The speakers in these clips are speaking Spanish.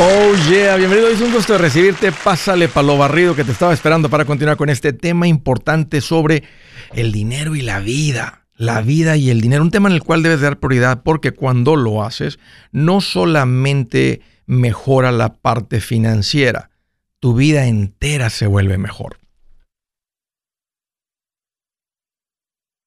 Oh yeah, bienvenido. Es un gusto recibirte. Pásale para lo barrido que te estaba esperando para continuar con este tema importante sobre el dinero y la vida. La vida y el dinero, un tema en el cual debes dar prioridad porque cuando lo haces, no solamente mejora la parte financiera, tu vida entera se vuelve mejor.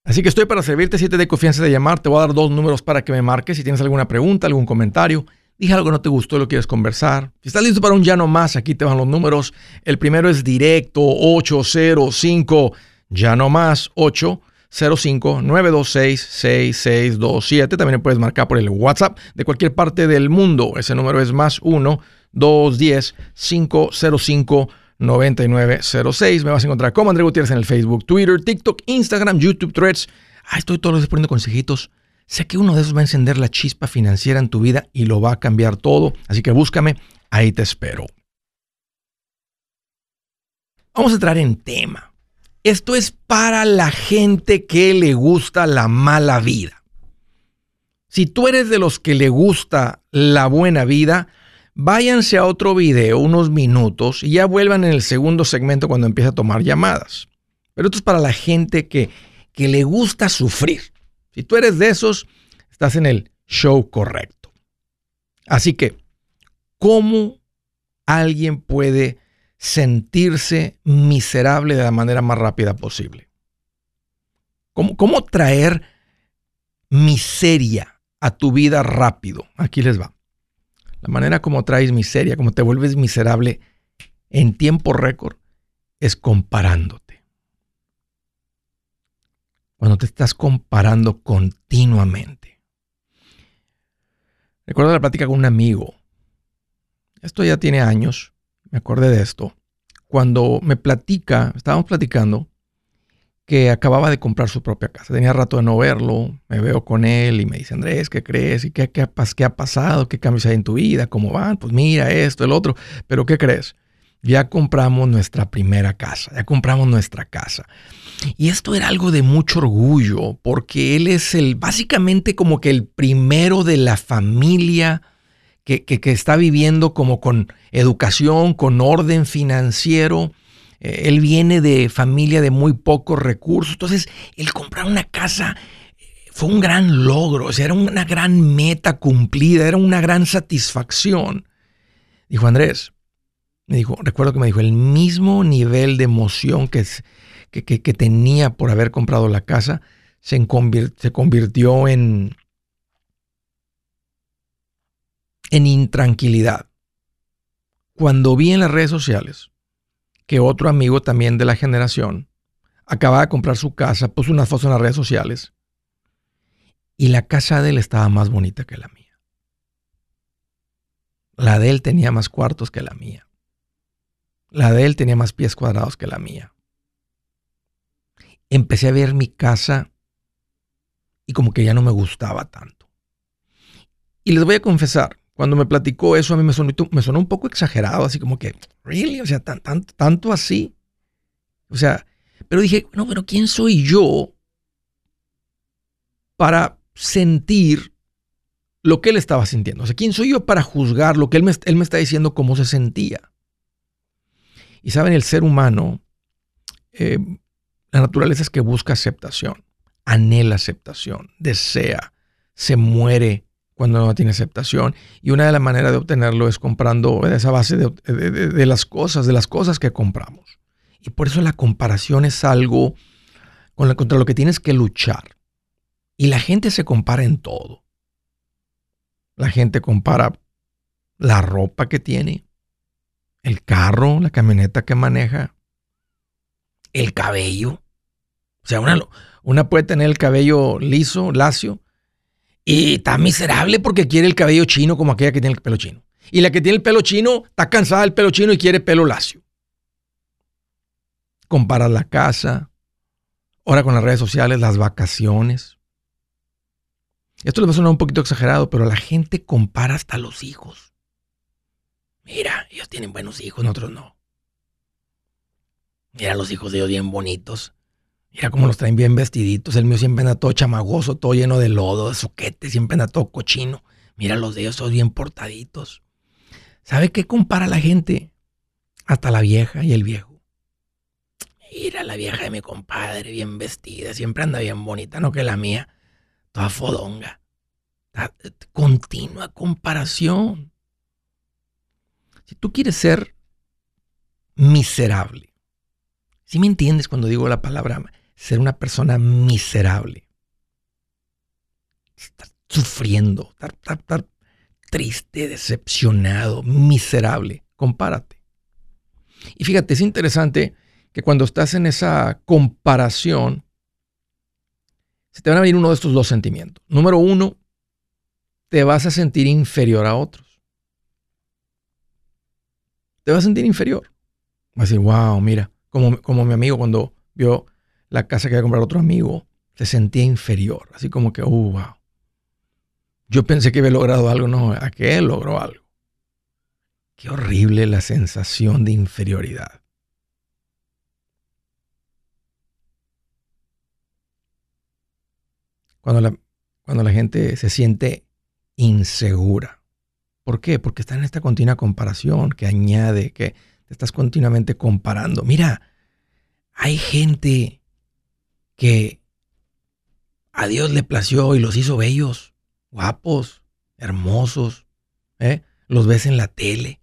Así que estoy para servirte si te de confianza de llamar. Te voy a dar dos números para que me marques si tienes alguna pregunta, algún comentario dije algo que no te gustó y lo quieres conversar. Si estás listo para un ya no más, aquí te van los números. El primero es directo 805 ya no más 805 926 6627. También puedes marcar por el WhatsApp de cualquier parte del mundo. Ese número es más 1 210 505 9906. Me vas a encontrar como André Gutiérrez en el Facebook, Twitter, TikTok, Instagram, YouTube, Threads. Ah, estoy todos los días poniendo consejitos Sé que uno de esos va a encender la chispa financiera en tu vida y lo va a cambiar todo. Así que búscame, ahí te espero. Vamos a entrar en tema. Esto es para la gente que le gusta la mala vida. Si tú eres de los que le gusta la buena vida, váyanse a otro video unos minutos y ya vuelvan en el segundo segmento cuando empiece a tomar llamadas. Pero esto es para la gente que, que le gusta sufrir. Si tú eres de esos, estás en el show correcto. Así que, ¿cómo alguien puede sentirse miserable de la manera más rápida posible? ¿Cómo, cómo traer miseria a tu vida rápido? Aquí les va. La manera como traes miseria, como te vuelves miserable en tiempo récord, es comparándote cuando te estás comparando continuamente. Recuerdo la plática con un amigo. Esto ya tiene años, me acordé de esto. Cuando me platica, estábamos platicando que acababa de comprar su propia casa. Tenía rato de no verlo, me veo con él y me dice, Andrés, ¿qué crees? ¿Y qué, qué, qué ha pasado? ¿Qué cambios hay en tu vida? ¿Cómo van? Pues mira esto, el otro. Pero ¿qué crees? Ya compramos nuestra primera casa, ya compramos nuestra casa. Y esto era algo de mucho orgullo, porque él es el, básicamente como que el primero de la familia que, está viviendo como con educación, con orden financiero. Eh, él viene de familia de muy pocos recursos. Entonces, el comprar una casa eh, fue un gran logro, o sea, era una gran meta cumplida, era una gran satisfacción. Dijo Andrés, me dijo, recuerdo que me dijo, el mismo nivel de emoción que, que, tenía por haber comprado la casa se, se convirtió en, en intranquilidad. Cuando vi en las redes sociales que otro amigo también de la generación acababa de comprar su casa, puso una foto en las redes sociales y la casa de él estaba más bonita que la mía. La de él tenía más cuartos que la mía. La de él tenía más pies cuadrados que la mía empecé a ver mi casa y como que ya no me gustaba tanto. Y les voy a confesar, cuando me platicó eso a mí me sonó, un poco exagerado, así como que, ¿really? O sea, tan, tanto así. O sea, pero dije, no, pero ¿quién soy yo para sentir lo que él estaba sintiendo? O sea, ¿quién soy yo para juzgar lo que él me, él me está diciendo cómo se sentía? Y saben, el ser humano eh, la naturaleza es que busca aceptación, anhela aceptación, desea, se muere cuando no tiene aceptación. Y una de las maneras de obtenerlo es comprando esa base de, las cosas, de las cosas que compramos. Y por eso la comparación es algo contra lo que tienes que luchar. Y la gente se compara en todo. La gente compara la ropa que tiene, el carro, la camioneta que maneja, el cabello. O sea, una, una puede tener el cabello liso, lacio, y está miserable porque quiere el cabello chino como aquella que tiene el pelo chino. Y la que tiene el pelo chino está cansada del pelo chino y quiere pelo lacio. Compara la casa, ahora con las redes sociales, las vacaciones. Esto les va a sonar un poquito exagerado, pero la gente compara hasta los hijos. Mira, ellos tienen buenos hijos, nosotros no. Mira los hijos de ellos bien bonitos. Mira cómo los traen bien vestiditos. El mío siempre anda todo chamagoso, todo lleno de lodo, de soquete, siempre anda todo cochino. Mira los de ellos, todos bien portaditos. ¿Sabe qué compara la gente? Hasta la vieja y el viejo. Mira la vieja de mi compadre, bien vestida, siempre anda bien bonita, no que la mía, toda fodonga. Continua comparación. Si tú quieres ser miserable, si me entiendes cuando digo la palabra ser una persona miserable, estar sufriendo, estar, triste, decepcionado, miserable, compárate. Y fíjate, es interesante que cuando estás en esa comparación, se te van a venir uno de estos dos sentimientos. Número uno, te vas a sentir inferior a otros. Te vas a sentir inferior. Vas a decir, wow, mira, como, como mi amigo cuando vio la casa que iba a comprar otro amigo, se sentía inferior. Así como que, uh, wow. Yo pensé que había logrado algo, no, aquel logró algo. Qué horrible la sensación de inferioridad. Cuando la, cuando la gente se siente insegura. ¿Por qué? Porque está en esta continua comparación que añade, que te estás continuamente comparando. Mira, hay gente que a Dios le plació y los hizo bellos, guapos, hermosos. ¿eh? Los ves en la tele.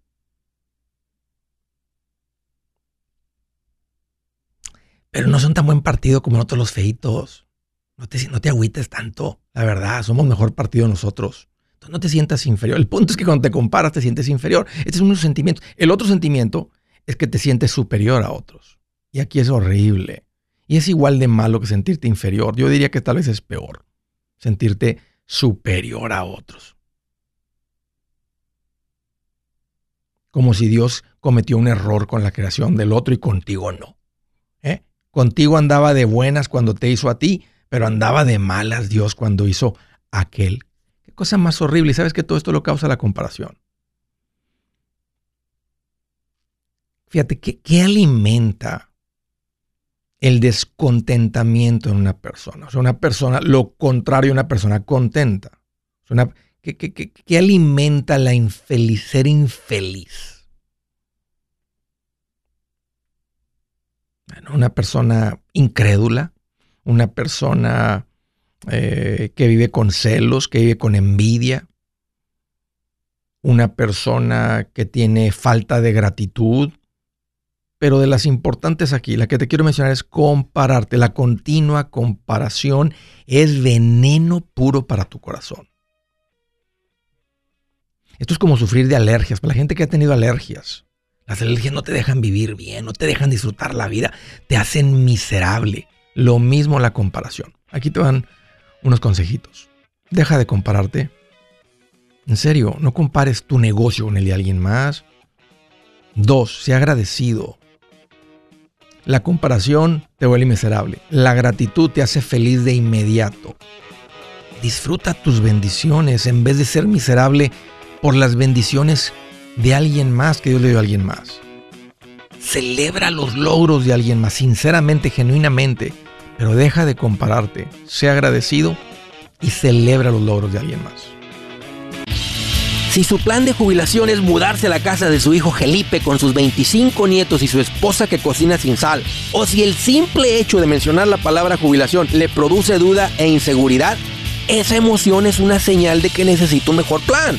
Pero no son tan buen partido como nosotros los feitos. No te, no te agüites tanto, la verdad, somos mejor partido nosotros no te sientas inferior. El punto es que cuando te comparas te sientes inferior. Este es uno de los sentimientos. El otro sentimiento es que te sientes superior a otros. Y aquí es horrible. Y es igual de malo que sentirte inferior. Yo diría que tal vez es peor. Sentirte superior a otros. Como si Dios cometió un error con la creación del otro y contigo no. ¿Eh? Contigo andaba de buenas cuando te hizo a ti, pero andaba de malas Dios cuando hizo a cosa más horrible. Y sabes que todo esto lo causa la comparación. Fíjate, ¿qué, alimenta el descontentamiento en una persona? O sea, una persona, lo contrario una persona contenta. ¿qué, alimenta la infeliz, ser infeliz? Una persona incrédula, una persona eh, que vive con celos, que vive con envidia, una persona que tiene falta de gratitud. Pero de las importantes aquí, la que te quiero mencionar es compararte. La continua comparación es veneno puro para tu corazón. Esto es como sufrir de alergias. Para la gente que ha tenido alergias, las alergias no te dejan vivir bien, no te dejan disfrutar la vida, te hacen miserable. Lo mismo la comparación. Aquí te van unos consejitos. Deja de compararte. En serio, no compares tu negocio con el de alguien más. Dos, sea agradecido. La comparación te vuelve miserable. La gratitud te hace feliz de inmediato. Disfruta tus bendiciones en vez de ser miserable por las bendiciones de alguien más que Dios le dio a alguien más. Celebra los logros de alguien más, sinceramente, genuinamente pero deja de compararte, sea agradecido y celebra los logros de alguien más. Si su plan de jubilación es mudarse a la casa de su hijo Felipe con sus 25 nietos y su esposa que cocina sin sal, o si el simple hecho de mencionar la palabra jubilación le produce duda e inseguridad, esa emoción es una señal de que necesita un mejor plan.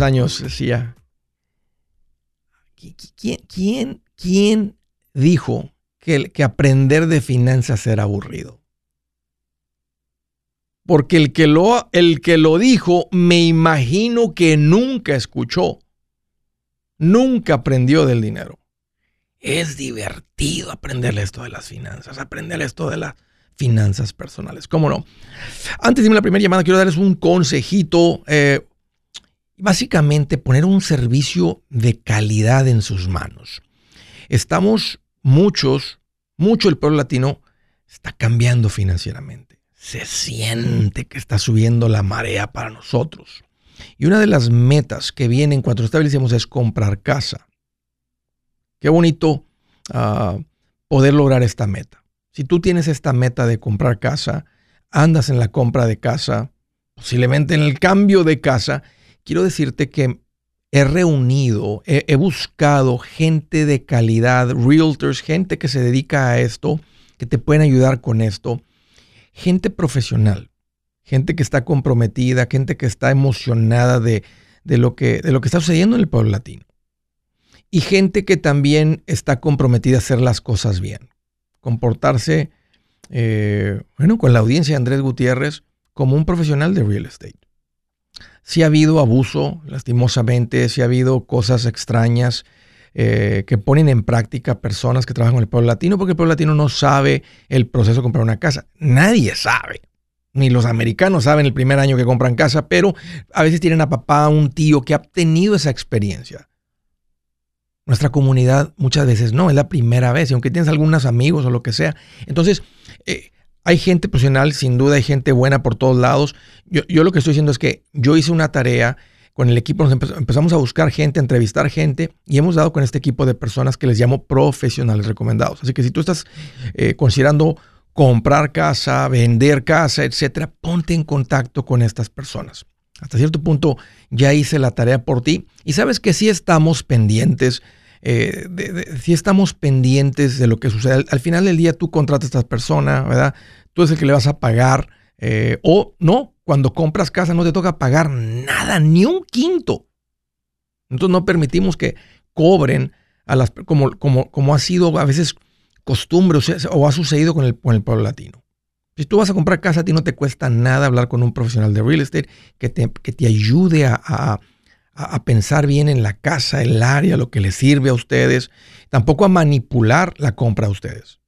años decía, ¿quién, quién, quién dijo que, que aprender de finanzas era aburrido? Porque el que, lo, el que lo dijo, me imagino que nunca escuchó, nunca aprendió del dinero. Es divertido aprender esto de las finanzas, aprender esto de las finanzas personales. ¿Cómo no? Antes de irme la primera llamada, quiero darles un consejito. Eh, básicamente poner un servicio de calidad en sus manos. Estamos muchos, mucho el pueblo latino está cambiando financieramente. Se siente que está subiendo la marea para nosotros. Y una de las metas que vienen cuando establecemos es comprar casa. Qué bonito ah, poder lograr esta meta. Si tú tienes esta meta de comprar casa, andas en la compra de casa, posiblemente en el cambio de casa, quiero decirte que he reunido, he, buscado gente de calidad, realtors, gente que se dedica a esto, que te pueden ayudar con esto, gente profesional, gente que está comprometida, gente que está emocionada de, lo, que, de lo que está sucediendo en el pueblo latino. Y gente que también está comprometida a hacer las cosas bien, comportarse, eh, bueno, con la audiencia de Andrés Gutiérrez como un profesional de real estate si ha habido abuso, lastimosamente, si ha habido cosas extrañas eh, que ponen en práctica personas que trabajan con el pueblo latino, porque el pueblo latino no sabe el proceso de comprar una casa. Nadie sabe. Ni los americanos saben el primer año que compran casa, pero a veces tienen a papá, un tío que ha tenido esa experiencia. Nuestra comunidad muchas veces no, es la primera vez, y aunque tienes algunos amigos o lo que sea. Entonces, eh, hay gente profesional, sin duda hay gente buena por todos lados. Yo, lo que estoy diciendo es que yo hice una tarea con el equipo, nos empezamos a buscar gente, a entrevistar gente y hemos dado con este equipo de personas que les llamo profesionales recomendados. Así que si tú estás eh, considerando comprar casa, vender casa, etcétera, ponte en contacto con estas personas. Hasta cierto punto ya hice la tarea por ti y sabes que sí estamos pendientes eh, si estamos pendientes de lo que sucede. Al, final del día tú contratas a esta persona, ¿verdad? Tú es el que le vas a pagar. Eh, o no, cuando compras casa no te toca pagar nada, ni un quinto. Entonces no permitimos que cobren a las, como, como, como ha sido a veces costumbre o, ha sucedido con el, con el pueblo latino. Si tú vas a comprar casa, a ti no te cuesta nada hablar con un profesional de real estate que te, que te ayude a a, pensar bien en la casa, el área, lo que les sirve a ustedes, tampoco a manipular la compra a ustedes.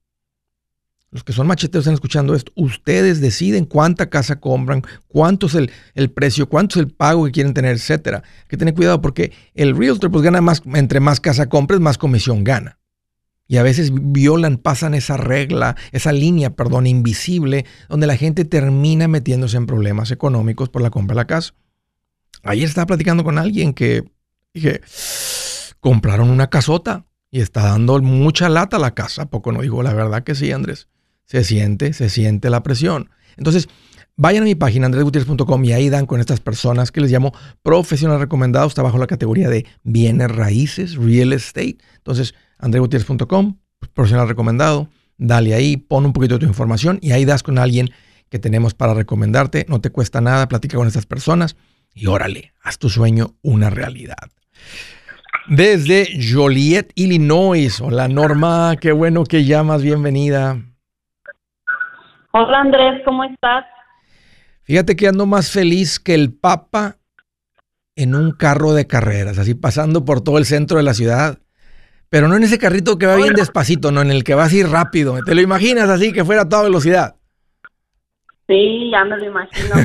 Los que son macheteros están escuchando esto. Ustedes deciden cuánta casa compran, cuánto es el, precio, cuánto es el pago que quieren tener, etcétera. Hay que tener cuidado porque el realtor pues gana más, entre más casa compres, más comisión gana. Y a veces violan, pasan esa regla, esa línea, perdón, invisible, donde la gente termina metiéndose en problemas económicos por la compra de la casa. Ayer estaba platicando con alguien que dije, compraron una casota y está dando mucha lata a la casa. Poco no digo la verdad que sí, Andrés. Se siente, se siente la presión. Entonces, vayan a mi página andresgutierrez.com y ahí dan con estas personas que les llamo profesionales recomendados. Está bajo la categoría de bienes raíces, real estate. Entonces, andresgutierrez.com, profesional recomendado. Dale ahí, pon un poquito de tu información y ahí das con alguien que tenemos para recomendarte. No te cuesta nada, platica con estas personas y órale, haz tu sueño una realidad. Desde Joliet, Illinois. Hola Norma, qué bueno que llamas, bienvenida. Hola Andrés, ¿cómo estás? Fíjate que ando más feliz que el Papa en un carro de carreras, así pasando por todo el centro de la ciudad. Pero no en ese carrito que va bien despacito, no en el que va así rápido. ¿Te lo imaginas así que fuera a toda velocidad? Sí, ya me lo imagino.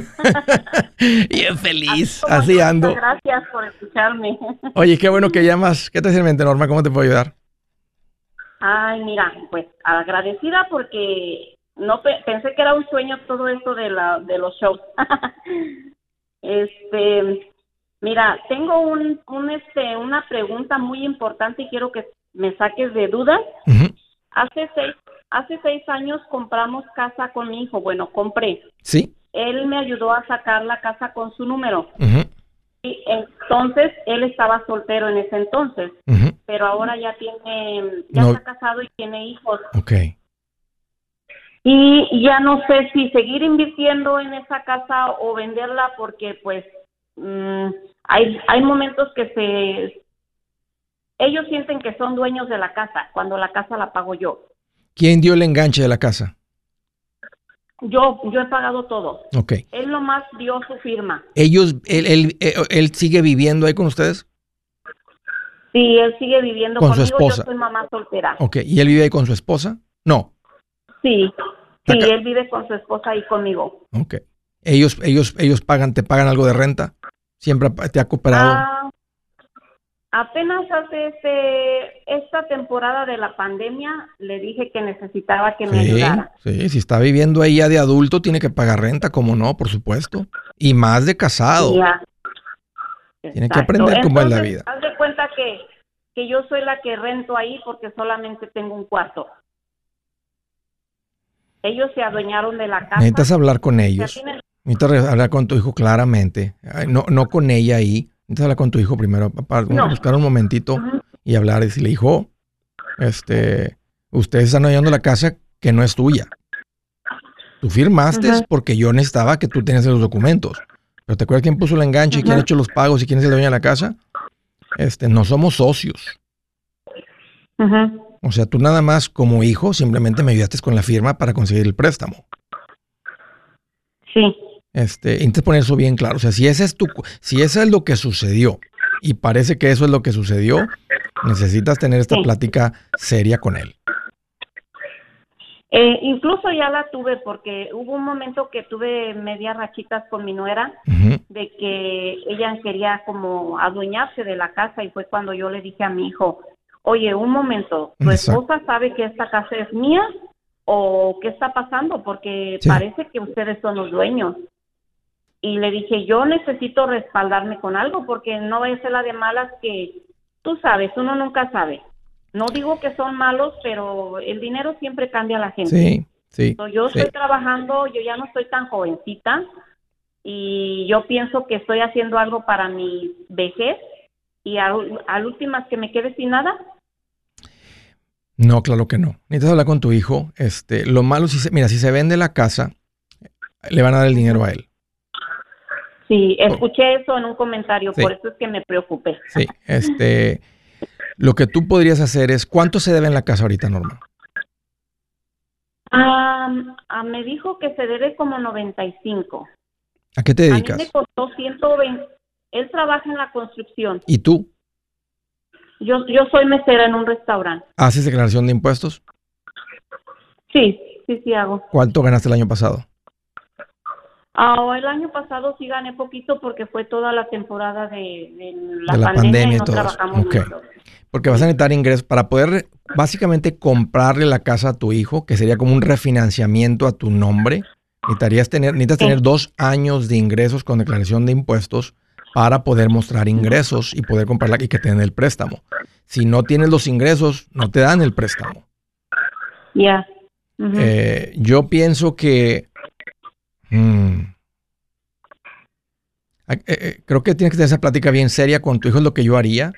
Bien feliz, así ando. Muchas gracias por escucharme. Oye, qué bueno que llamas. ¿Qué te mente, Norma? ¿Cómo te puedo ayudar? Ay, mira, pues agradecida porque no pensé que era un sueño todo esto de la de los shows. este, mira, tengo un, un este una pregunta muy importante y quiero que me saques de dudas. Hace seis Hace seis años compramos casa con mi hijo. Bueno, compré. Sí. Él me ayudó a sacar la casa con su número. Y entonces él estaba soltero en ese entonces, pero ahora ya tiene, ya está casado y tiene hijos. Ok. Y ya no sé si seguir invirtiendo en esa casa o venderla porque pues mm, hay, hay momentos que se... Ellos sienten que son dueños de la casa cuando la casa la pago yo. ¿Quién dio el enganche de la casa? Yo, yo he pagado todo. Ok. Él nomás dio su firma. ¿Ellos, él, él, eh, él, sigue viviendo ahí con ustedes? Sí, él sigue viviendo con su esposa. Yo soy mamá soltera. Ok, ¿y él vive ahí con su esposa? No. Sí, sí, él vive con su esposa y conmigo. Ok. ¿Ellos, ellos, ellos pagan, te pagan algo de renta? ¿Siempre te ha cooperado? Ah, Apenas hace este, esta temporada de la pandemia le dije que necesitaba que me ayudara. Sí, si está viviendo ahí ya de adulto tiene que pagar renta, como no, por supuesto. Y más de casado. Tiene que aprender cómo es la vida. Haz de cuenta que, que yo soy la que rento ahí porque solamente tengo un cuarto. Ellos se adueñaron de la casa. Necesitas hablar con ellos. Necesitas hablar con tu hijo claramente. No, no con ella ahí Necesitas hablar con tu hijo primero, para buscar un momentito y hablar y decirle, hijo, este, ustedes están ayudando la casa que no es tuya. Tú firmaste porque yo necesitaba que tú tenías los documentos. Pero ¿te acuerdas quién puso el enganche y quién ha hecho los pagos y quién es el dueño de la casa? Este, no somos socios. O sea, tú nada más como hijo simplemente me ayudaste con la firma para conseguir el préstamo. Sí. Este, intenta poner eso bien claro. O sea, si ese es tu, si eso es lo que sucedió y parece que eso es lo que sucedió, necesitas tener esta plática seria con él. Eh, incluso ya la tuve porque hubo un momento que tuve medias rachitas con mi nuera de que ella quería como adueñarse de la casa y fue cuando yo le dije a mi hijo, oye, un momento, ¿tu esposa sabe que esta casa es mía o qué está pasando? Porque parece que ustedes son los dueños y le dije, yo necesito respaldarme con algo porque no vaya a ser la de malas que tú sabes, uno nunca sabe. No digo que son malos, pero el dinero siempre cambia a la gente. Sí, sí. yo estoy trabajando, yo ya no estoy tan jovencita y yo pienso que estoy haciendo algo para mi vejez y al, al últimas que me quede sin nada. No, claro que no. Necesitas hablar con tu hijo. Este, lo malo si se, mira, si se vende la casa, le van a dar el dinero a él. Sí, escuché eso en un comentario, por eso es que me preocupé. Sí, este, lo que tú podrías hacer es, ¿cuánto se debe en la casa ahorita, Norma? Ah, me dijo que se debe como 95. ¿A qué te dedicas? A mí me costó 120. Él trabaja en la construcción. ¿Y tú? Yo, yo soy mesera en un restaurante. ¿Haces declaración de impuestos? Sí, sí, sí hago. ¿Cuánto ganaste el año pasado? Ah, el año pasado sí gané poquito porque fue toda la temporada de, la, pandemia, y no trabajamos Porque vas a necesitar ingresos para poder básicamente comprarle la casa a tu hijo, que sería como un refinanciamiento a tu nombre. Necesitarías tener, necesitas tener dos años de ingresos con declaración de impuestos para poder mostrar ingresos y poder comprarla y que te den el préstamo. Si no tienes los ingresos, no te dan el préstamo. Ya. Eh, yo pienso que Mm. Eh, eh, creo que tienes que tener esa plática bien seria con tu hijo, es lo que yo haría.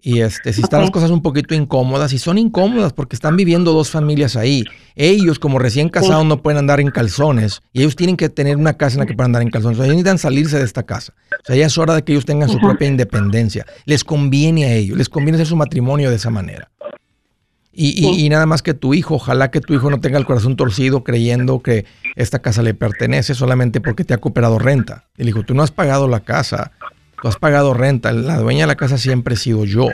Y este, si están las cosas un poquito incómodas, y son incómodas porque están viviendo dos familias ahí. Ellos, como recién casados, no pueden andar en calzones. Y ellos tienen que tener una casa en la que puedan andar en calzones. O sea, ellos necesitan salirse de esta casa. O sea, ya es hora de que ellos tengan su propia independencia. Les conviene a ellos, les conviene hacer su matrimonio de esa manera. Y, nada más que tu hijo, ojalá que tu hijo no tenga el corazón torcido creyendo que esta casa le pertenece solamente porque te ha cooperado renta. Y le dijo, tú no has pagado la casa, tú has pagado renta, la dueña de la casa siempre he sido yo.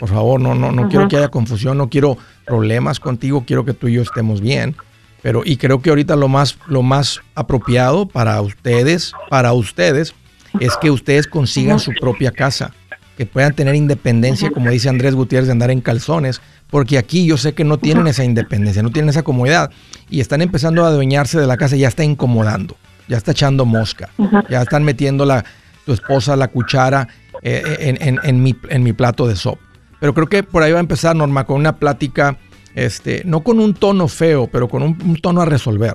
Por favor, no, no, no quiero que haya confusión, no quiero problemas contigo, quiero que tú y yo estemos bien. Pero, y creo que ahorita lo más, lo más apropiado para ustedes, para ustedes, es que ustedes consigan su propia casa, que puedan tener independencia, como dice Andrés Gutiérrez, de andar en calzones, porque aquí yo sé que no tienen esa independencia, no tienen esa comodidad y están empezando a adueñarse de la casa, ya está incomodando, ya está echando mosca, ya están metiendo la, tu esposa la cuchara eh, en, en, mi, en mi plato de sopa. Pero creo que por ahí va a empezar, Norma, con una plática, este, no con un tono feo, pero con un tono a resolver.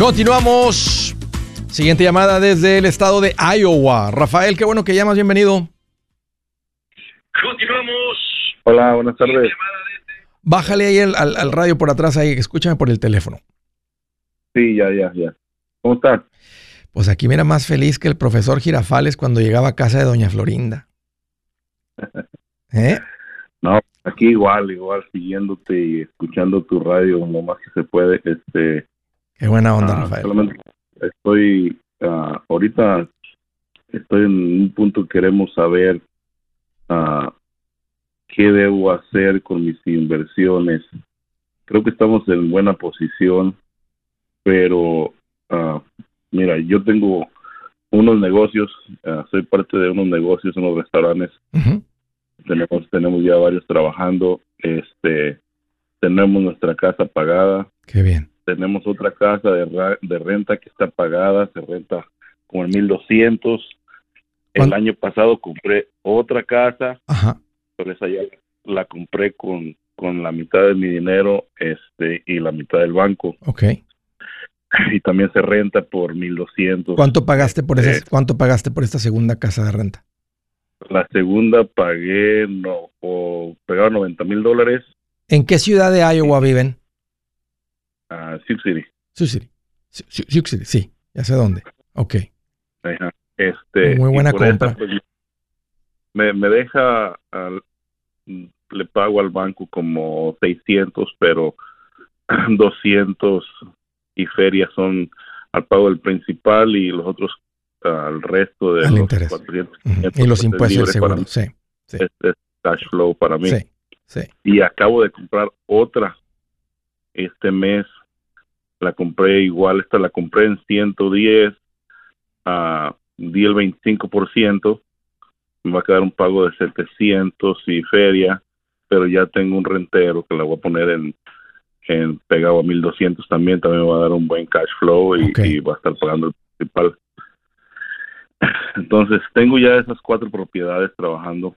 Continuamos. Siguiente llamada desde el estado de Iowa. Rafael, qué bueno que llamas, bienvenido. Continuamos. Hola, buenas tardes. Bájale ahí al, radio por atrás ahí, escúchame por el teléfono. Sí, ya, ya, ya. ¿Cómo estás? Pues aquí mira más feliz que el profesor Girafales cuando llegaba a casa de doña Florinda. ¿Eh? No, aquí igual, igual siguiéndote y escuchando tu radio lo más que se puede. Este, Qué buena onda, ah, Rafael. Estoy, ah, ahorita estoy en un punto que queremos saber uh, qué debo hacer con mis inversiones. Creo que estamos en buena posición, pero mira, yo tengo unos negocios, soy parte de unos negocios, unos restaurantes. Tenemos tenemos ya varios trabajando. Este, tenemos nuestra casa pagada. Qué bien tenemos otra casa de, de renta que está pagada, se renta como en 1200. El año pasado compré otra casa, pero esa ya la compré con, con la mitad de mi dinero este y la mitad del banco. Ok. Y también se renta por 1200. ¿Cuánto pagaste por esa, cuánto pagaste por esta segunda casa de renta? La segunda pagué no o pagaba 90 mil dólares. ¿En qué ciudad de Iowa viven? A Sioux City. Sioux City. Sioux City, sí, ya sé dónde. Ok. Este, Muy buena compra. Pues, me, me deja, le pago al banco como 600, pero 200 y ferias son al pago del principal y los otros al resto de los interés. Y los impuestos seguro, sí. sí. Este es cash flow para mí. Sí, sí. Y acabo de comprar otra este mes la compré igual, esta la compré en 110, uh, di el 25%, me va a quedar un pago de 700 y feria, pero ya tengo un rentero que la voy a poner en, en pegado a 1200 también, también me va a dar un buen cash flow y, va a estar pagando el principal. Entonces, tengo ya esas cuatro propiedades trabajando.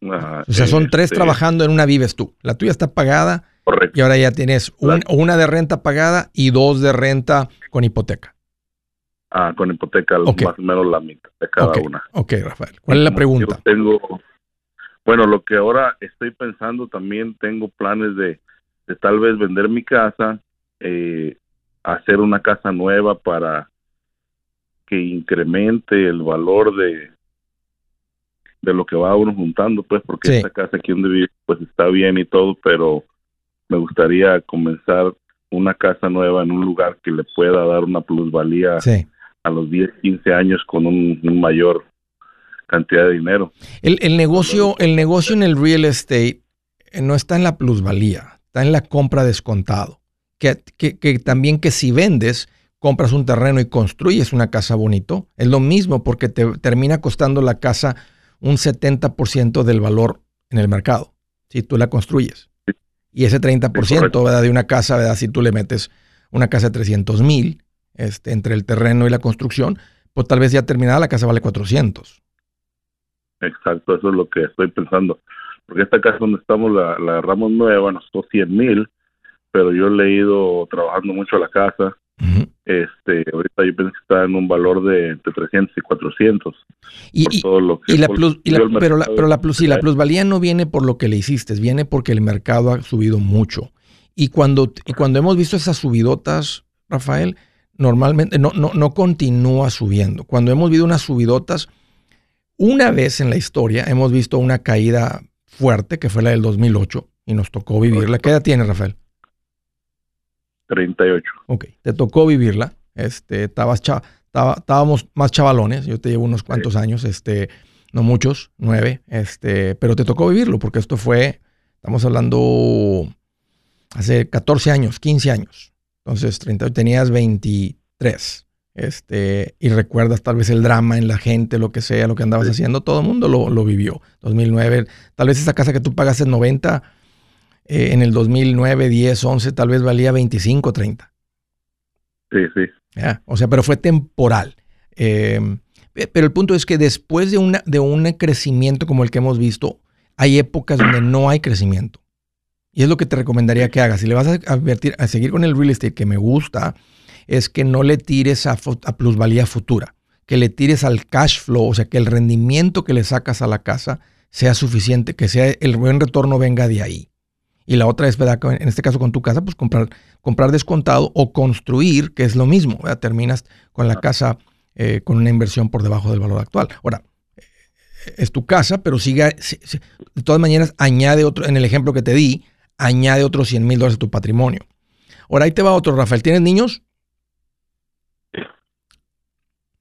o sea, son tres este, trabajando, en una vives tú. La tuya está pagada, Correcto. Y ahora ya tienes una de renta pagada y dos de renta con hipoteca. Ah, con hipoteca, más o menos la mitad de cada una. Ok, Rafael. ¿Cuál es la pregunta? Yo tengo Bueno, lo que ahora estoy pensando también tengo planes de, de tal vez vender mi casa, eh, hacer una casa nueva para que incremente el valor de de lo que va uno juntando, pues, porque esta casa aquí donde vivo, pues está bien y todo, pero me gustaría comenzar una casa nueva en un lugar que le pueda dar una plusvalía a los 10, 15 años con un, mayor cantidad de dinero. El, el, negocio, el negocio en el real estate eh, no está en la plusvalía, está en la compra descontado. Que, que, que, también que si vendes, compras un terreno y construyes una casa bonito, es lo mismo porque te termina costando la casa un 70% del valor en el mercado, si tú la construyes. Y ese 30% de una casa, ¿verdad? si tú le metes una casa de 300 mil este, entre el terreno y la construcción, pues tal vez ya terminada la casa vale 400. Exacto, eso es lo que estoy pensando. Porque esta casa donde estamos la, la agarramos nueva, nos costó 100 mil, pero yo le he ido trabajando mucho la casa este, ahorita yo pienso que está en un valor de entre 300 y 400. Y, todo lo que la plus, pero la, pero la plus, la plusvalía no viene por lo que le hiciste, viene porque el mercado ha subido mucho. Y cuando, y cuando hemos visto esas subidotas, Rafael, normalmente no, no, no continúa subiendo. Cuando hemos visto unas subidotas, una vez en la historia hemos visto una caída fuerte, que fue la del 2008, y nos tocó vivirla. ¿Qué edad tiene, Rafael? 38. Ok, te tocó vivirla. Este, estabas estábamos más chavalones, yo te llevo unos cuantos años, este, no muchos, nueve, este, pero te tocó vivirlo porque esto fue, estamos hablando hace 14 años, 15 años. Entonces, 30, tenías 23. Este, y recuerdas tal vez el drama en la gente, lo que sea, lo que andabas haciendo, todo el mundo lo, lo, vivió. 2009, tal vez esa casa que tú pagas en 90, eh, en el 2009, 10, 11, tal vez valía 25, 30. Sí, sí. O sea, pero fue temporal. Em, pero el punto es que después de, una, de un crecimiento como el que hemos visto, hay épocas donde no hay crecimiento. Y es lo que te recomendaría que hagas. Si le vas a, advertir, a seguir con el real estate que me gusta, es que no le tires a, a, plusvalía futura, que le tires al cash flow, o sea, que el rendimiento que le sacas a la casa sea suficiente, que sea el buen retorno venga de ahí. Y la otra es, ¿verdad? En este caso con tu casa, pues comprar, comprar descontado o construir, que es lo mismo. ¿verdad? Terminas con la casa eh, con una inversión por debajo del valor actual. Ahora, es tu casa, pero sigue, de todas maneras, añade otro, en el ejemplo que te di, añade otros 100 mil dólares a tu patrimonio. Ahora ahí te va otro, Rafael. ¿Tienes niños?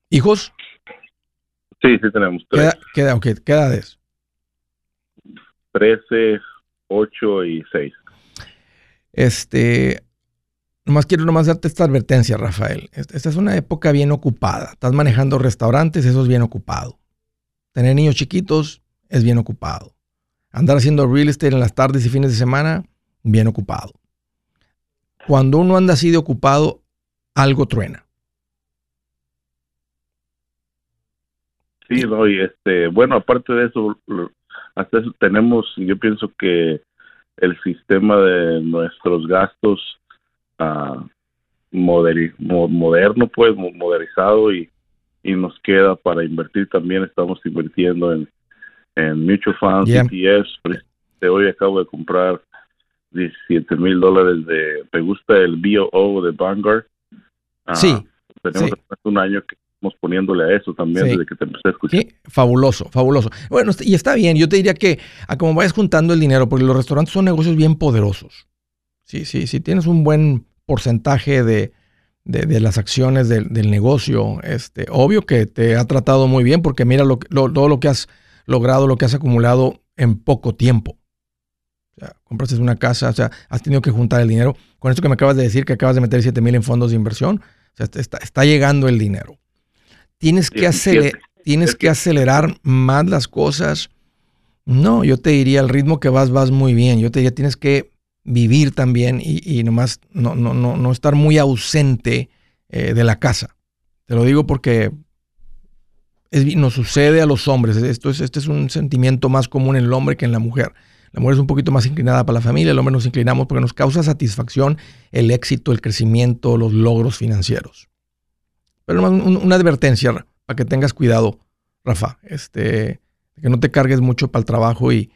¿Hijos? Sí, sí tenemos tres. ¿Qué, edad, ¿qué edad es? 13, 8 y 6. Este, nomás quiero nomás darte esta advertencia, Rafael. Esta es una época bien ocupada. Estás manejando restaurantes, eso es bien ocupado. Tener niños chiquitos es bien ocupado. Andar haciendo real estate en las tardes y fines de semana, bien ocupado. Cuando uno anda así de ocupado, algo truena. Sí, no, y este, bueno, aparte de eso, hasta eso tenemos, yo pienso que el sistema de nuestros gastos uh, moderno, pues modernizado y, y nos queda para invertir también, estamos invirtiendo en, en mutual funds, ETFs, de hoy acabo de comprar 17 mil dólares de, me gusta el BOO de Vanguard. Uh, sí. Tenemos un año que poniéndole a eso también desde que te empecé a escuchar. Sí, fabuloso, fabuloso. Bueno, y está bien, yo te diría que a como vayas juntando el dinero, porque los restaurantes son negocios bien poderosos. Sí, sí, si tienes un buen porcentaje de, de, las acciones del, negocio, este, obvio que te ha tratado muy bien, porque mira lo, todo lo que has logrado, lo que has acumulado en poco tiempo. O sea, compraste una casa, o sea, has tenido que juntar el dinero. Con esto que me acabas de decir, que acabas de meter 7 mil en fondos de inversión, o sea, está, está llegando el dinero. Tienes que, acelerar, tienes que acelerar más las cosas. No, yo te diría, el ritmo que vas, vas muy bien. Yo te diría, tienes que vivir también y, nomás no, no, no, no, estar muy ausente eh, de la casa. Te lo digo porque es, nos sucede a los hombres. Esto es, este es un sentimiento más común en el hombre que en la mujer. La mujer es un poquito más inclinada para la familia, el hombre nos inclinamos porque nos causa satisfacción el éxito, el crecimiento, los logros financieros. Pero una, una advertencia para que tengas cuidado, Rafa. Este, Que no te cargues mucho para el trabajo y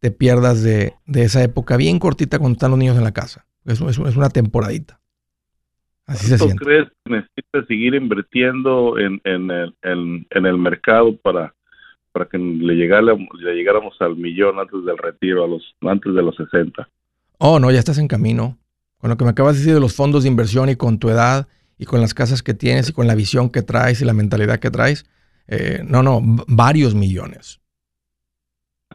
te pierdas de, esa época bien cortita cuando están los niños en la casa. Es, es, es una temporadita. Así se siente. crees que necesitas seguir invirtiendo en, en, el, en, el mercado para, para que le, le llegáramos al millón antes del retiro, a los antes de los 60? Oh, no, ya estás en camino. Con lo que me acabas de decir de los fondos de inversión y con tu edad y con las casas que tienes y con la visión que traes y la mentalidad que traes, eh, no, no, varios millones.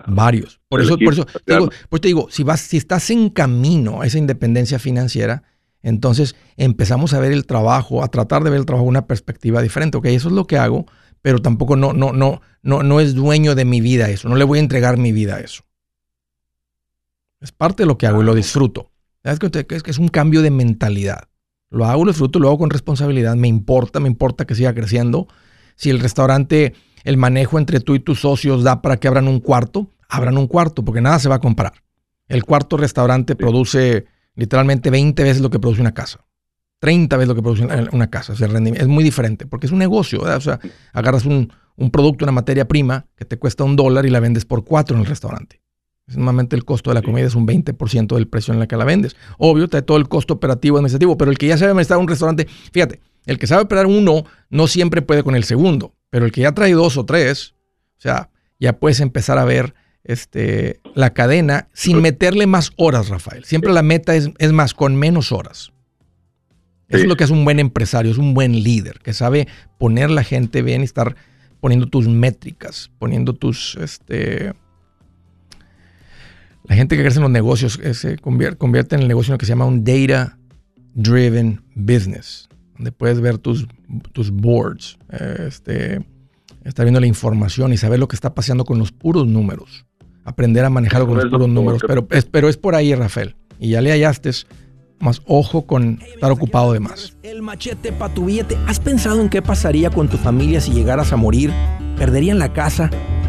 Varios. Por eso, por eso te digo, pues te digo, si vas, si estás en camino a esa independencia financiera, entonces empezamos a ver el trabajo, a tratar de ver el trabajo de una perspectiva diferente. Ok, eso es lo que hago, pero tampoco no, no, no, no, no es dueño de mi vida eso. No le voy a entregar mi vida a eso. Es parte de lo que hago y lo disfruto. ¿Sabes que es que es un cambio de mentalidad? Lo hago, lo disfruto, lo hago con responsabilidad. Me importa, me importa que siga creciendo. Si el restaurante, el manejo entre tú y tus socios da para que abran un cuarto, abran un cuarto, porque nada se va a comprar. El cuarto restaurante produce literalmente 20 veces lo que produce una casa. 30 veces lo que produce una casa. es muy diferente, porque es un negocio. O sea, agarras un, un, producto, una materia prima que te cuesta un dólar y la vendes por cuatro en el restaurante. Normalmente el costo de la comida es un 20% del precio en la que la vendes. Obvio, trae todo el costo operativo administrativo, pero el que ya sabe administrar un restaurante, fíjate, el que sabe operar uno no siempre puede con el segundo, pero el que ya trae dos o tres, o sea, ya puedes empezar a ver este, la cadena sin meterle más horas, Rafael. Siempre la meta es, es más, con menos horas. Eso es lo que es un buen empresario, es un buen líder, que sabe poner la gente bien y estar poniendo tus métricas, poniendo tus, este, la gente que crece en los negocios eh, se convierte, en el negocio en lo que se llama un data driven business, donde puedes ver tus, tus boards, este, estar viendo la información y saber lo que está pasando con los puros números. Aprender a manejarlo con los puros números. Pero es, pero es por ahí, Rafael. Y ya le hallaste más ojo con estar ocupado de más. El machete para tu billete. ¿Has pensado en qué pasaría con tu familia si llegaras a morir? ¿Perderían la casa?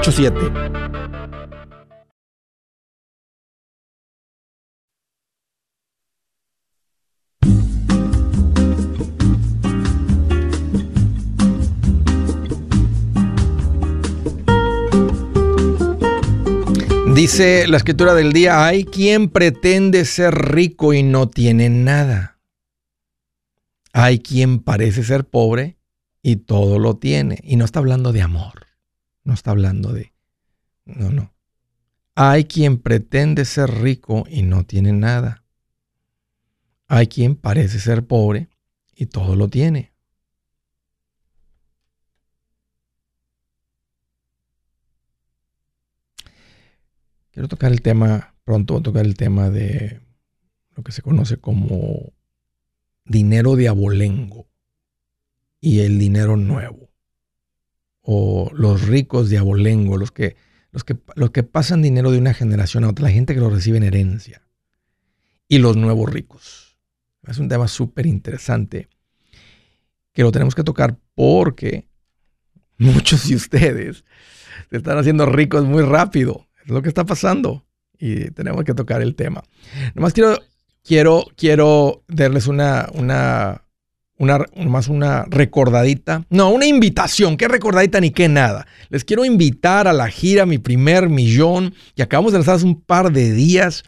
844-748-8887. Dice la escritura del día, hay quien pretende ser rico y no tiene nada. Hay quien parece ser pobre y todo lo tiene. Y no está hablando de amor. No está hablando de... No, no. Hay quien pretende ser rico y no tiene nada. Hay quien parece ser pobre y todo lo tiene. Quiero tocar el tema, pronto voy a tocar el tema de lo que se conoce como dinero de abolengo y el dinero nuevo. O los ricos de abolengo, los que, los que, los que pasan dinero de una generación a otra, la gente que lo recibe en herencia. Y los nuevos ricos. Es un tema súper interesante que lo tenemos que tocar porque muchos de ustedes se están haciendo ricos muy rápido lo que está pasando y tenemos que tocar el tema. Nomás quiero, quiero, quiero darles una, una, una, más una recordadita. No, una invitación. ¿Qué recordadita ni qué nada? Les quiero invitar a la gira Mi Primer Millón, que acabamos de lanzar hace un par de días.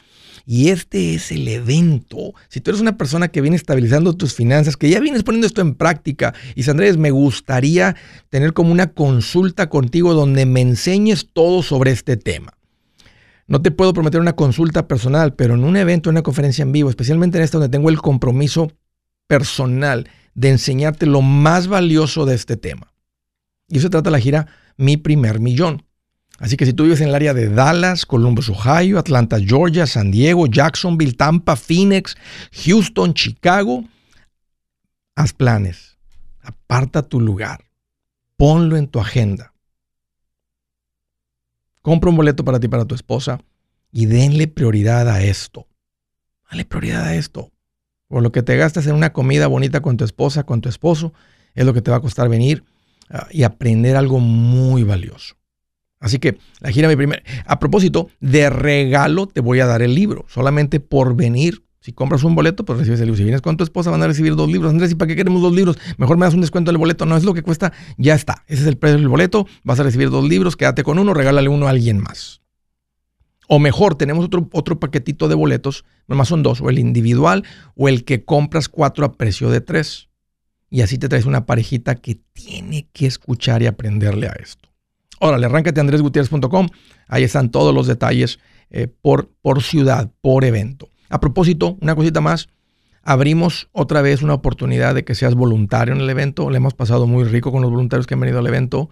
Y este es el evento. Si tú eres una persona que viene estabilizando tus finanzas, que ya vienes poniendo esto en práctica, y Andrés, me gustaría tener como una consulta contigo donde me enseñes todo sobre este tema. No te puedo prometer una consulta personal, pero en un evento, en una conferencia en vivo, especialmente en esta donde tengo el compromiso personal de enseñarte lo más valioso de este tema. Y eso se trata de la gira Mi Primer Millón. Así que si tú vives en el área de Dallas, Columbus, Ohio, Atlanta, Georgia, San Diego, Jacksonville, Tampa, Phoenix, Houston, Chicago, haz planes. Aparta tu lugar. Ponlo en tu agenda. Compra un boleto para ti para tu esposa y denle prioridad a esto. Dale prioridad a esto. Por lo que te gastas en una comida bonita con tu esposa, con tu esposo, es lo que te va a costar venir ah, y aprender algo muy valioso. Así que la gira mi primer. A propósito, de regalo te voy a dar el libro. Solamente por venir. Si compras un boleto, pues recibes el libro. Si vienes con tu esposa, van a recibir dos libros. Andrés, ¿y para qué queremos dos libros? Mejor me das un descuento del boleto. No es lo que cuesta, ya está. Ese es el precio del boleto. Vas a recibir dos libros, quédate con uno, regálale uno a alguien más. O mejor, tenemos otro, otro paquetito de boletos, nomás son dos, o el individual o el que compras cuatro a precio de tres. Y así te traes una parejita que tiene que escuchar y aprenderle a esto. Órale, arráncate a andresgutierrez.com. Ahí están todos los detalles eh, por, por ciudad, por evento. A propósito, una cosita más. Abrimos otra vez una oportunidad de que seas voluntario en el evento. Le hemos pasado muy rico con los voluntarios que han venido al evento.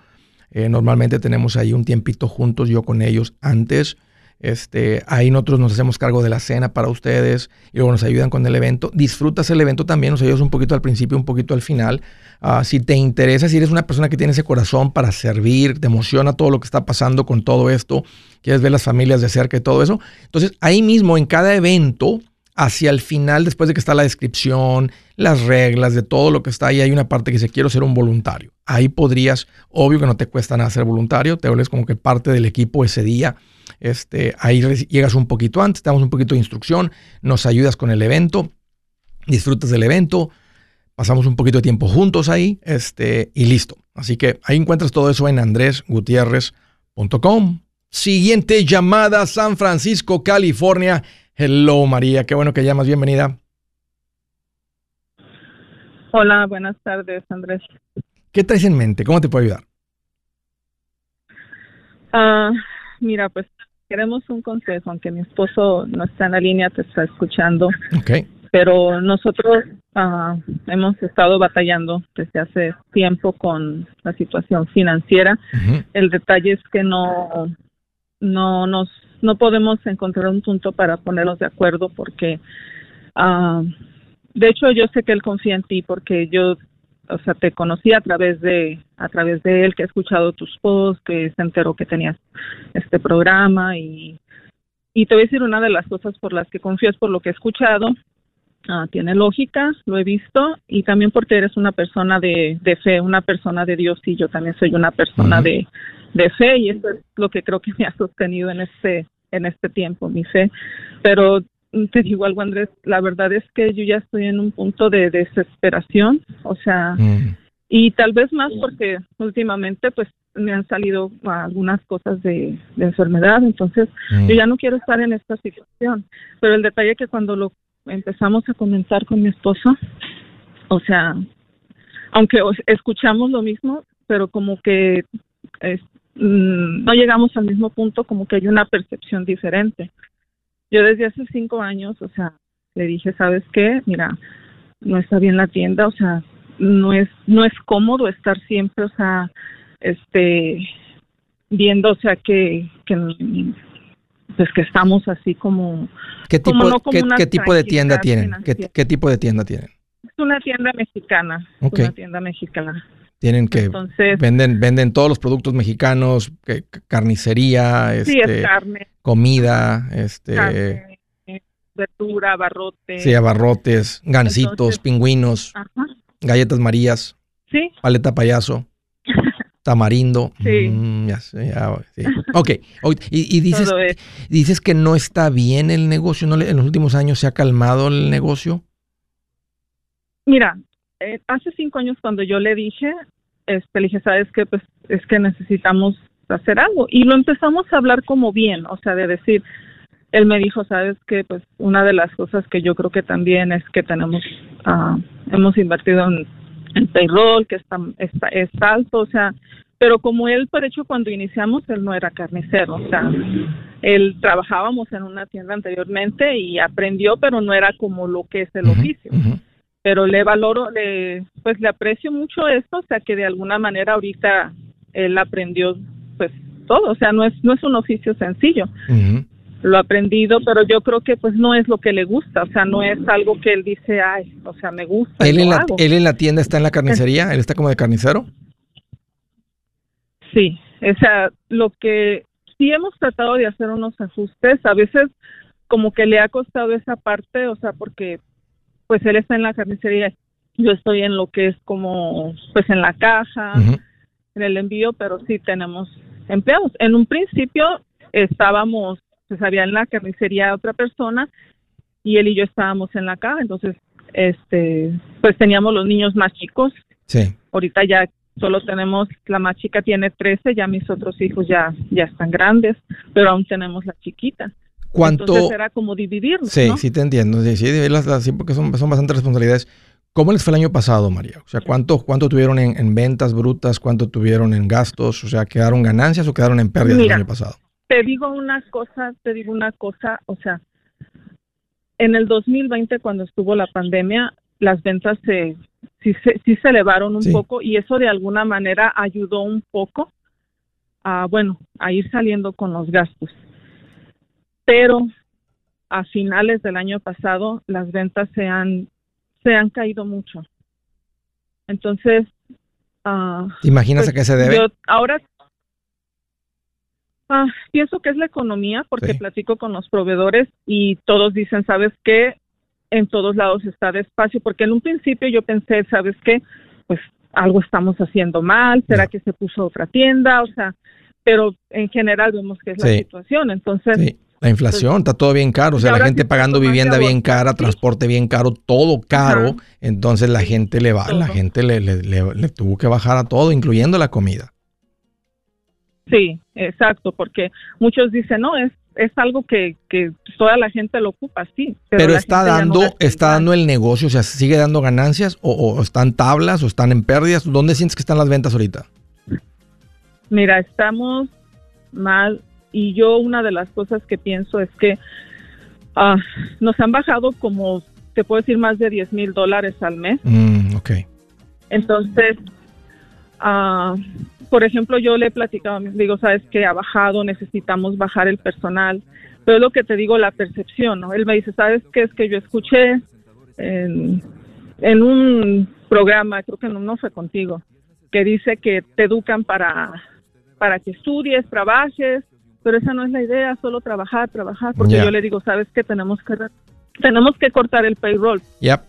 Eh, normalmente tenemos ahí un tiempito juntos, yo con ellos antes. Este, ahí nosotros nos hacemos cargo de la cena para ustedes y luego nos ayudan con el evento. Disfrutas el evento también, nos ayudas un poquito al principio, un poquito al final. Ah, si te interesa, si eres una persona que tiene ese corazón para servir, te emociona todo lo que está pasando con todo esto, quieres ver las familias de cerca y todo eso. Entonces, ahí mismo en cada evento, hacia el final, después de que está la descripción, las reglas de todo lo que está ahí, hay una parte que dice, quiero ser un voluntario. Ahí podrías, obvio que no te cuesta nada ser voluntario, te vuelves como que parte del equipo ese día. Este, ahí llegas un poquito antes, te damos un poquito de instrucción, nos ayudas con el evento, disfrutas del evento, pasamos un poquito de tiempo juntos ahí este, y listo. Así que ahí encuentras todo eso en andresgutierrez.com. Siguiente llamada, San Francisco, California. Hello María, qué bueno que llamas, bienvenida. Hola, buenas tardes Andrés. ¿Qué traes en mente? ¿Cómo te puedo ayudar? Ah, mira, pues queremos un consejo, aunque mi esposo no está en la línea, te está escuchando. Ok. Pero nosotros ah, hemos estado batallando desde hace tiempo con la situación financiera. El detalle es que no, no nos, no podemos encontrar un punto para ponernos de acuerdo porque, uh, de hecho, yo sé que él confía en ti porque yo o sea, te conocí a través de a través de él, que he escuchado tus posts, que se enteró que tenías este programa y y te voy a decir una de las cosas por las que confías por lo que he escuchado. Ah, tiene lógica, lo he visto, y también porque eres una persona de, de fe, una persona de Dios, y yo también soy una persona de, de fe, y eso es lo que creo que me ha sostenido en este, en este tiempo, mi fe. Pero te digo algo, Andrés, la verdad es que yo ya estoy en un punto de desesperación, o sea, mm. y tal vez más porque últimamente pues me han salido algunas cosas de, enfermedad, entonces yo mm. ya no quiero estar en esta situación, pero el detalle es que cuando lo empezamos a comentar con mi esposo, o sea, aunque escuchamos lo mismo, pero como que mm, no llegamos al mismo punto, como que hay una percepción diferente. Yo desde hace cinco años, o sea, le dije, ¿sabes qué? Mira, no está bien la tienda, o sea, no es, no es cómodo estar siempre, o sea, este, viendo, o sea, que, que pues que estamos así como... ¿Qué tipo, ¿qué, tipo de tienda tienen? ¿Qué, tipo de tienda tienen? Es una tienda mexicana, una tienda mexicana. Tienen que venden venden todos los productos mexicanos, que, carnicería, este, comida, este verdura, abarrotes. Sí, abarrotes, gancitos, pingüinos, galletas marías. Sí. Paleta payaso. Tamarindo. Sí. Mm, ya, sí. Ok. Y, dices, dices que no está bien el negocio, ¿no? En los últimos años se ha calmado el negocio. Mira, eh, hace cinco años cuando yo le dije, este, le dije, sabes que pues es que necesitamos hacer algo. Y lo empezamos a hablar como bien, o sea, de decir, él me dijo, sabes que pues una de las cosas que yo creo que también es que tenemos, uh, hemos invertido en, payroll, que está, está, es alto, o sea, pero como él, por hecho, cuando iniciamos, él no era carnicero, o sea, él trabajábamos en una tienda anteriormente y aprendió, pero no era como lo que es el oficio pero le valoro, le, pues le aprecio mucho esto, o sea que de alguna manera ahorita él aprendió pues todo, o sea, no es, no es un oficio sencillo. Lo ha aprendido, pero yo creo que pues no es lo que le gusta, o sea, no es algo que él dice, ay, o sea, me gusta. ¿Él, en la, ¿él en la tienda está en la carnicería? ¿Él está como de carnicero? Sí, o sea, lo que sí hemos tratado de hacer unos ajustes, a veces como que le ha costado esa parte, o sea, porque pues él está en la carnicería, yo estoy en lo que es como pues en la caja, en el envío, pero sí tenemos empleados. En un principio estábamos, pues había en la carnicería otra persona y él y yo estábamos en la caja, entonces este pues teníamos los niños más chicos. Sí. Ahorita ya solo tenemos, la más chica tiene 13, ya mis otros hijos ya, ya están grandes, pero aún tenemos la chiquita. ¿Cuánto? Entonces era como dividirlo. Sí, sí te entiendo. Sí, sí, porque son, son bastantes responsabilidades. ¿Cómo les fue el año pasado, María? O sea, ¿cuánto, cuánto tuvieron en, ventas brutas? ¿Cuánto tuvieron en gastos? O sea, ¿quedaron ganancias o quedaron en pérdidas el año pasado? Te digo una cosa, te digo una cosa, o sea, en el 2020 cuando estuvo la pandemia, las ventas se, sí, se, sí se elevaron un poco y eso de alguna manera ayudó un poco a, bueno, a ir saliendo con los gastos. Pero a finales del año pasado las ventas se han, se han caído mucho. Entonces, uh, ¿te imaginas a pues, qué se debe? Yo ahora uh, pienso que es la economía porque platico con los proveedores y todos dicen, ¿sabes qué? en todos lados está despacio, porque en un principio yo pensé, ¿sabes qué? Pues algo estamos haciendo mal, ¿será que se puso otra tienda? O sea, pero en general vemos que es la situación, entonces... La inflación, está todo bien caro, o sea, la gente pagando vivienda bien cara, transporte bien caro, todo caro, entonces la gente le va, la gente le, le, le, tuvo que bajar a todo, incluyendo la comida. Sí, exacto, porque muchos dicen, no, es es algo que, que toda la gente lo ocupa, sí. Pero, está dando, está dando el negocio, o sea, sigue dando ganancias o, están tablas o están en pérdidas. ¿Dónde sientes que están las ventas ahorita? Mira, estamos mal y yo una de las cosas que pienso es que ah, nos han bajado como, te puedo decir, más de 10 mil dólares al mes. Mm, ok. Entonces, uh, por ejemplo, yo le he platicado digo, sabes que ha bajado, necesitamos bajar el personal, pero es lo que te digo, la percepción, ¿no? Él me dice, ¿sabes qué? Es que yo escuché en, un programa, creo que no, no fue contigo, que dice que te educan para, para que estudies, trabajes, pero esa no es la idea, solo trabajar, trabajar, porque yo le digo, ¿sabes qué? Tenemos que, tenemos que cortar el payroll. Ya.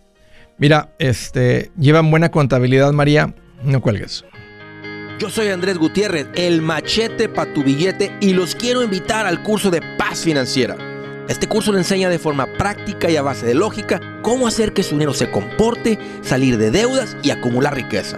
Mira, este, llevan buena contabilidad, María, no cuelgues. Yo soy Andrés Gutiérrez, el machete para tu billete y los quiero invitar al curso de paz financiera. Este curso le enseña de forma práctica y a base de lógica cómo hacer que su dinero se comporte, salir de deudas y acumular riqueza.